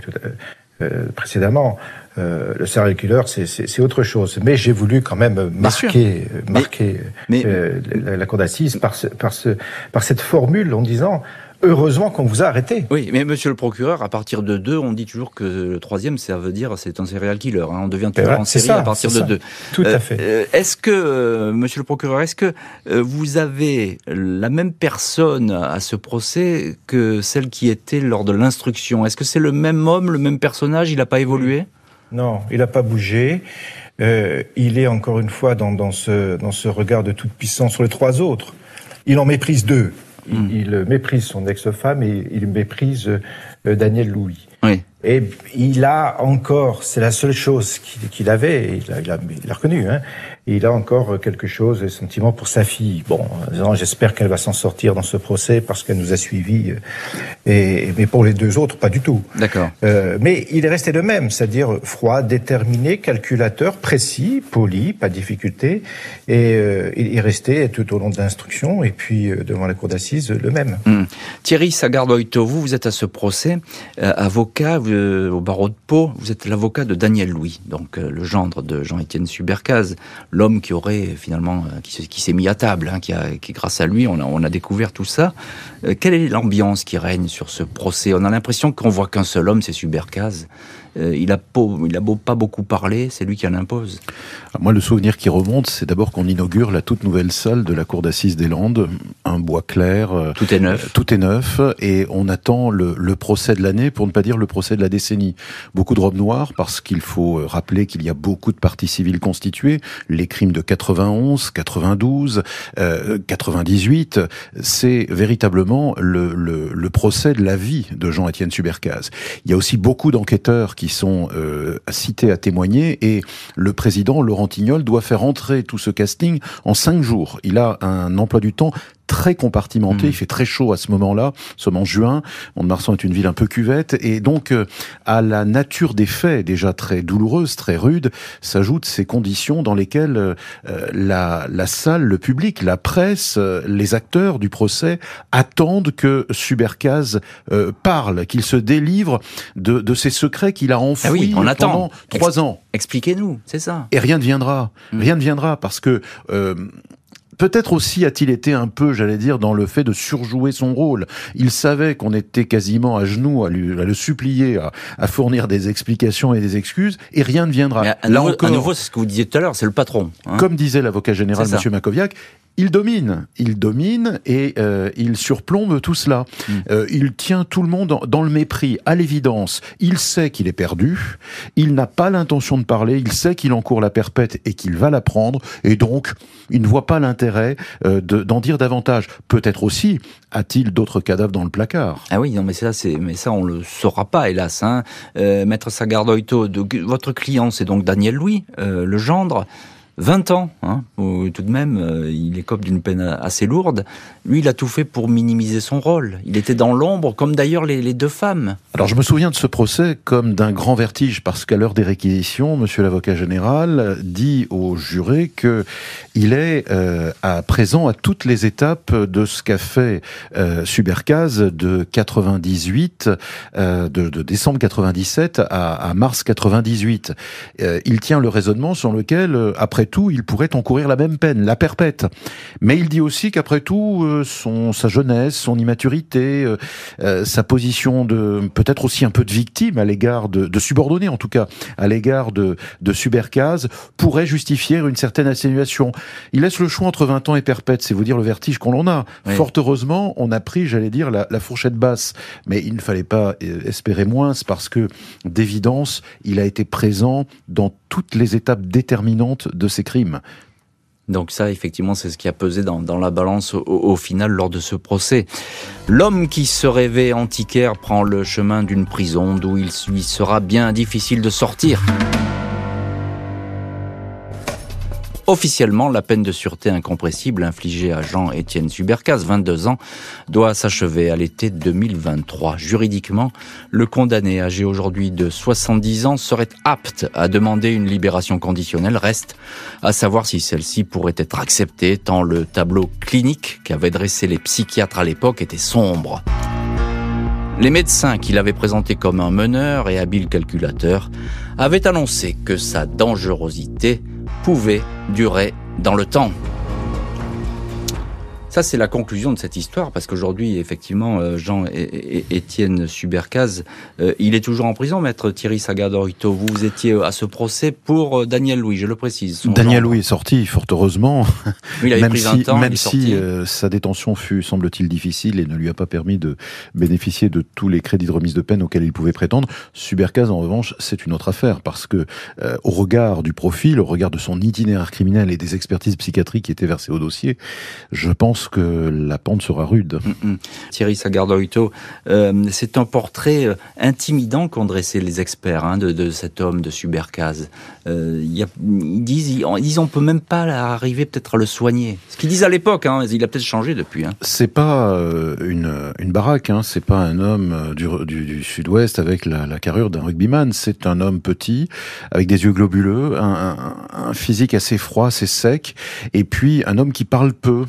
précédemment. Euh, le serial killer, c'est autre chose. Mais j'ai voulu quand même marquer, marquer euh, la, la, cour d'assises par, ce, par, ce, par cette formule en disant Heureusement qu'on vous a arrêté. Oui, mais monsieur le procureur, à partir de deux, on dit toujours que le troisième, ça veut dire c'est un serial killer. Hein. On devient toujours en série à partir de deux. Tout à euh, fait. Euh, est-ce que, euh, monsieur le procureur, est-ce que vous avez la même personne à ce procès que celle qui était lors de l'instruction? Est-ce que c'est le même homme, le même personnage? Il n'a pas évolué? Non, il n'a pas bougé. il est encore une fois dans, dans, ce, dans ce regard de toute puissance sur les trois autres. Il en méprise deux. Hmm. Il, méprise son ex-femme et il méprise euh, Daniel Louis. Oui. Et il a encore, c'est la seule chose qu'il avait, il a, il, a, il a reconnu, hein, il a encore quelque chose, des sentiments pour sa fille. Bon, j'espère qu'elle va s'en sortir dans ce procès parce qu'elle nous a suivis. Euh, et, mais pour les deux autres, pas du tout. D'accord. Euh, mais il est resté le même, c'est-à-dire froid, déterminé, calculateur, précis, poli, pas de difficulté. Et euh, il est resté tout au long de l'instruction et puis euh, devant la cour d'assises, le même. Hmm. Thierry Sagardoito, vous, vous êtes à ce procès, avocat, vous euh, au barreau de Pau, vous êtes l'avocat de Daniel Louis, donc euh, le gendre de Jean-Étienne Subercaz, l'homme qui aurait finalement, euh, qui, s'est mis à table, hein, qui, grâce à lui, on a, on a découvert tout ça. quelle est l'ambiance qui règne sur ce procès? On a l'impression qu'on voit qu'un seul homme, c'est Subercaz. Euh, il a il a beau pas beaucoup parlé, c'est lui qui en impose. Ah, moi, le souvenir qui remonte, c'est d'abord qu'on inaugure la toute nouvelle salle de la cour d'assises des Landes, un bois clair. Euh, tout est neuf. tout est neuf, et on attend le, le procès de l'année, pour ne pas dire le procès de la décennie. Beaucoup de robes noires, parce qu'il faut euh, rappeler qu'il y a beaucoup de parties civiles constituées. Les crimes de 91, 92, euh, 98, c'est véritablement le, le, le, procès de la vie de Jean-Étienne Subercaz. Il y a aussi beaucoup d'enquêteurs qui qui sont euh, cités à témoigner et le président Laurent Tignol doit faire entrer tout ce casting en cinq jours. Il a un emploi du temps très compartimenté. Hmm. Il fait très chaud à ce moment-là. Nous sommes en juin. Mont-de-Marsan est une ville un peu cuvette. Et donc, euh, à la nature des faits, déjà très douloureuse, très rude, s'ajoutent ces conditions dans lesquelles euh, la, la, salle, le public, la presse, euh, les acteurs du procès attendent que Subercaz parle, qu'il se délivre de, de ces secrets qu'il a enfouis ah on attend. pendant trois ans. Expliquez-nous, c'est ça. Et rien ne viendra. Hmm. Rien ne viendra parce que Peut-être aussi a-t-il été un peu, j'allais dire, dans le fait de surjouer son rôle. Il savait qu'on était quasiment à genoux à, lui, à le supplier à, fournir des explications et des excuses, et rien ne viendra. à, Là encore, à nouveau, c'est ce que vous disiez tout à l'heure, c'est le patron. Hein. Comme disait l'avocat général, M. Makoviak, il domine, il domine et euh, il surplombe tout cela. Mm. Euh, il tient tout le monde dans le mépris, à l'évidence. Il sait qu'il est perdu, il n'a pas l'intention de parler, il sait qu'il encourt la perpète et qu'il va la prendre, et donc il ne voit pas l'intérêt euh, d'en dire davantage. Peut-être aussi a-t-il d'autres cadavres dans le placard. Ah oui, non, mais ça, c'est, mais ça, on le saura pas, hélas. Hein. Maître Sagardoito, votre client, c'est donc Daniel Louis, le gendre. 20 ans, hein, tout de même, euh, il écope d'une peine assez lourde. Lui, il a tout fait pour minimiser son rôle. Il était dans l'ombre, comme d'ailleurs les, deux femmes. Alors, je me souviens de ce procès comme d'un grand vertige, parce qu'à l'heure des réquisitions, Monsieur l'avocat général dit au juré que il est euh, à présent à toutes les étapes de ce qu'a fait euh, Subercaz de 98, euh, de, de, décembre 97 à, à mars 98. Euh, il tient le raisonnement sur lequel, après tout, il pourrait encourir la même peine, la perpète. Mais il dit aussi qu'après tout, euh, son, sa jeunesse, son immaturité, euh, euh, sa position de peut-être aussi un peu de victime à l'égard de, de subordonné en tout cas, à l'égard de, de Subercaz, pourrait justifier une certaine atténuation. Il laisse le choix entre 20 ans et perpète, c'est vous dire le vertige qu'on en a. Fort heureusement, on a pris, j'allais dire, la, la fourchette basse. Mais il ne fallait pas espérer moins, parce que d'évidence, il a été présent dans toutes les étapes déterminantes de crimes. Donc ça, effectivement, c'est ce qui a pesé dans, la balance au, final lors de ce procès. L'homme qui se rêvait antiquaire prend le chemin d'une prison d'où il lui sera bien difficile de sortir. Officiellement, la peine de sûreté incompressible infligée à Jean-Étienne Subercas, 22 ans, doit s'achever à l'été 2023. Juridiquement, le condamné, âgé aujourd'hui de 70 ans, serait apte à demander une libération conditionnelle. Reste à savoir si celle-ci pourrait être acceptée, tant le tableau clinique qu'avaient dressé les psychiatres à l'époque était sombre. Les médecins qu'il avait présentés comme un meneur et habile calculateur avaient annoncé que sa dangerosité pouvait durer dans le temps. Ça, c'est la conclusion de cette histoire, parce qu'aujourd'hui, effectivement, euh, Jean-Étienne Subercaz, euh, il est toujours en prison, maître Thierry Sagadorito. Vous étiez à ce procès pour euh, Daniel Louis, je le précise. Daniel Louis est sorti, fort heureusement. il avait même pris si, temps, même si sa détention fut, semble-t-il, difficile et ne lui a pas permis de bénéficier de tous les crédits de remise de peine auxquels il pouvait prétendre. Subercaz, en revanche, c'est une autre affaire, parce que au regard du profil, au regard de son itinéraire criminel et des expertises psychiatriques qui étaient versées au dossier, je pense que la pente sera rude. Mm, mm. Thierry Sagardoito, euh, c'est un portrait euh, intimidant qu'ont dressé les experts hein, de, cet homme de Subercaz. Euh, ils, disent, ils disent on peut même pas arriver peut-être à le soigner. Ce qu'ils disent à l'époque, hein, il a peut-être changé depuis. Hein. C'est pas une, une baraque, hein, c'est pas un homme du, du, sud-ouest avec la, la carrure d'un rugbyman. C'est un homme petit, avec des yeux globuleux, un, un, physique assez froid, assez sec, et puis un homme qui parle peu.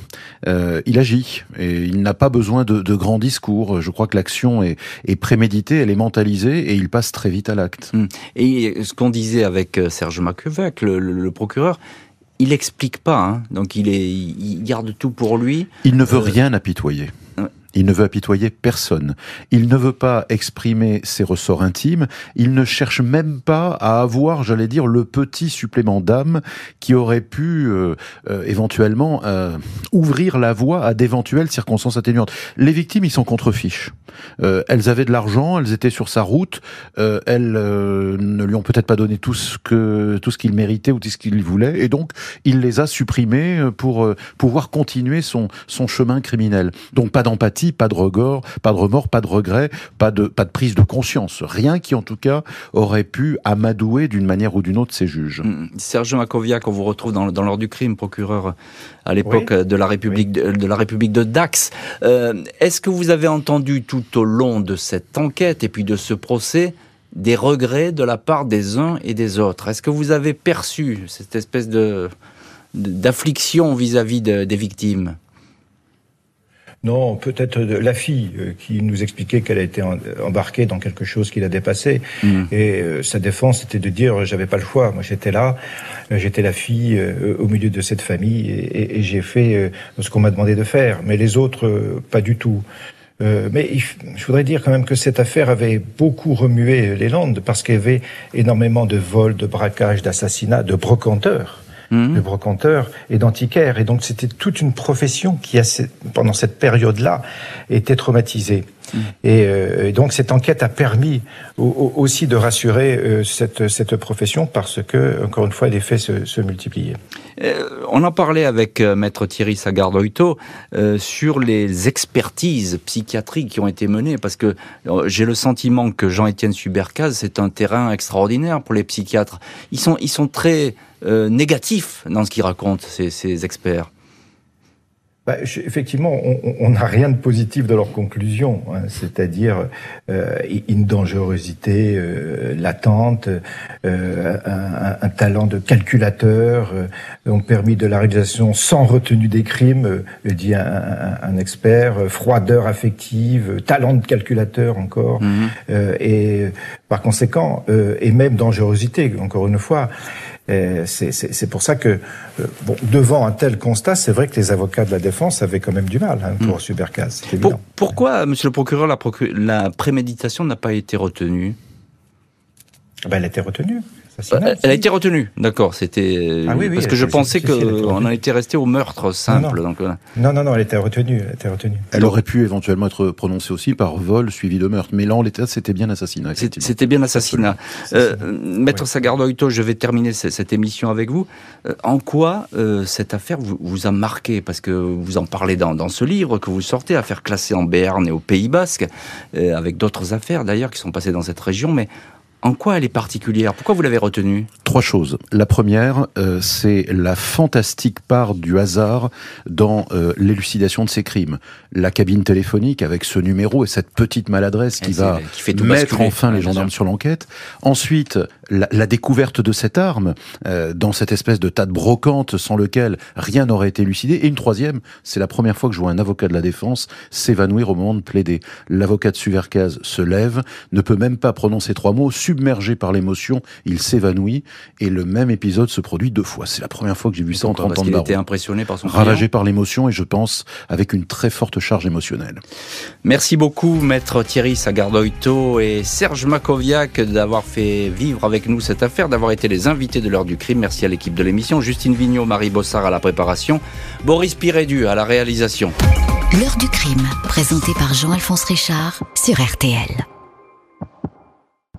Euh, il agit et il n'a pas besoin de, de, grands discours. Je crois que l'action est, est, préméditée, elle est mentalisée et il passe très vite à l'acte. Hum. Et ce qu'on disait avec euh, Serge Macuvac, le, le, procureur, il explique pas, hein. donc il, est, il garde tout pour lui. Il ne veut euh, rien apitoyer. Il ne veut apitoyer personne. Il ne veut pas exprimer ses ressorts intimes. Il ne cherche même pas à avoir, j'allais dire, le petit supplément d'âme qui aurait pu euh, euh, éventuellement euh, ouvrir la voie à d'éventuelles circonstances atténuantes. Les victimes, ils sont contre-fiches. elles avaient de l'argent, elles étaient sur sa route, elles ne lui ont peut-être pas donné tout ce que tout ce qu'il méritait ou tout ce qu'il voulait, et donc il les a supprimées pour pouvoir continuer son son chemin criminel. Donc pas d'empathie pas de regard, pas de remords, pas de regret, pas de, pas de prise de conscience. Rien qui, en tout cas, aurait pu amadouer d'une manière ou d'une autre ces juges. Mmh. Serge Makovia, qu'on vous retrouve dans, dans l'ordre du crime, procureur à l'époque de la République de, la République de Dax. Euh, est-ce que vous avez entendu tout au long de cette enquête et puis de ce procès des regrets de la part des uns et des autres? Est-ce que vous avez perçu cette espèce de d'affliction vis-à-vis des victimes? Non, peut-être la fille euh, qui nous expliquait qu'elle a été embarquée dans quelque chose qui l'a dépassé. Mm. Et euh, sa défense était de dire j'avais pas le choix. Moi j'étais là, euh, j'étais la fille au milieu de cette famille et, j'ai fait ce qu'on m'a demandé de faire. Mais les autres, pas du tout. mais je voudrais dire quand même que cette affaire avait beaucoup remué les Landes parce qu'il y avait énormément de vols, de braquages, d'assassinats, de brocanteurs mmh. de brocanteurs et d'antiquaires. Et donc c'était toute une profession qui, pendant cette période-là, était traumatisée. Mmh. Euh, et, donc cette enquête a permis aussi de rassurer euh, cette, cette profession parce que, encore une fois, les faits se, se multipliaient. Euh, on en parlait avec maître Thierry Sagardoito sur les expertises psychiatriques qui ont été menées parce que j'ai le sentiment que Jean-Étienne Subercaz c'est un terrain extraordinaire pour les psychiatres. Ils sont ils sont très euh, négatif dans ce qu'ils racontent, ces, experts bah, effectivement, on n'a rien de positif dans leurs conclusions, hein. c'est-à-dire euh, une dangerosité euh, latente, un, talent de calculateur, ont permis de la réalisation sans retenue des crimes, dit un, expert, froideur affective, talent de calculateur encore, mmh. et par conséquent, et même dangerosité, encore une fois. C'est pour ça que, euh, bon, devant un tel constat, c'est vrai que les avocats de la défense avaient quand même du mal hein, pour mmh. Pour, pourquoi, monsieur le procureur, la, la préméditation n'a pas été retenue? Ben, Elle a été retenue. Euh, elle a été retenue, d'accord. C'était ah parce que je pensais qu'on en était resté au meurtre simple. Non non. Donc, euh. non, non, non, elle était retenue. Elle, était retenue. elle aurait pu éventuellement être prononcée aussi par vol suivi de meurtre, mais là en l'état c'était bien assassinat. C'était bien assassinat. Euh, Maître Sagardoito, je vais terminer cette émission avec vous. en quoi cette affaire vous, vous, a marqué? Parce que vous en parlez dans, dans, ce livre que vous sortez, affaire classée en Béarn et au Pays Basque, avec d'autres affaires d'ailleurs qui sont passées dans cette région, mais En quoi elle est particulière? Pourquoi vous l'avez retenue? Trois choses. La première, euh, c'est la fantastique part du hasard dans euh, l'élucidation de ces crimes. La cabine téléphonique avec ce numéro et cette petite maladresse qui Et va qui fait mettre enfin les bien gendarmes sur l'enquête. Ensuite, la, la découverte de cette arme euh, dans cette espèce de tas de brocante sans lequel rien n'aurait été élucidé. Et une troisième, c'est la première fois que je vois un avocat de la défense s'évanouir au moment de plaider. L'avocat de Suvercaz se lève, ne peut même pas prononcer trois mots, submergé par l'émotion, il s'évanouit et le même épisode se produit deux fois. C'est la première fois que j'ai vu ça en 30 Parce ans de barreau. était impressionné par son Ravagé client. par l'émotion et je pense avec une très forte charge émotionnelle. Merci beaucoup, maître Thierry Sagardoito et Serge Makoviak d'avoir fait vivre avec nous cette affaire, d'avoir été les invités de l'heure du crime. Merci à l'équipe de l'émission. Justine Vignot, Marie Bossard à la préparation, Boris Pirédu à la réalisation. L'heure du crime, présenté par Jean-Alphonse Richard sur RTL.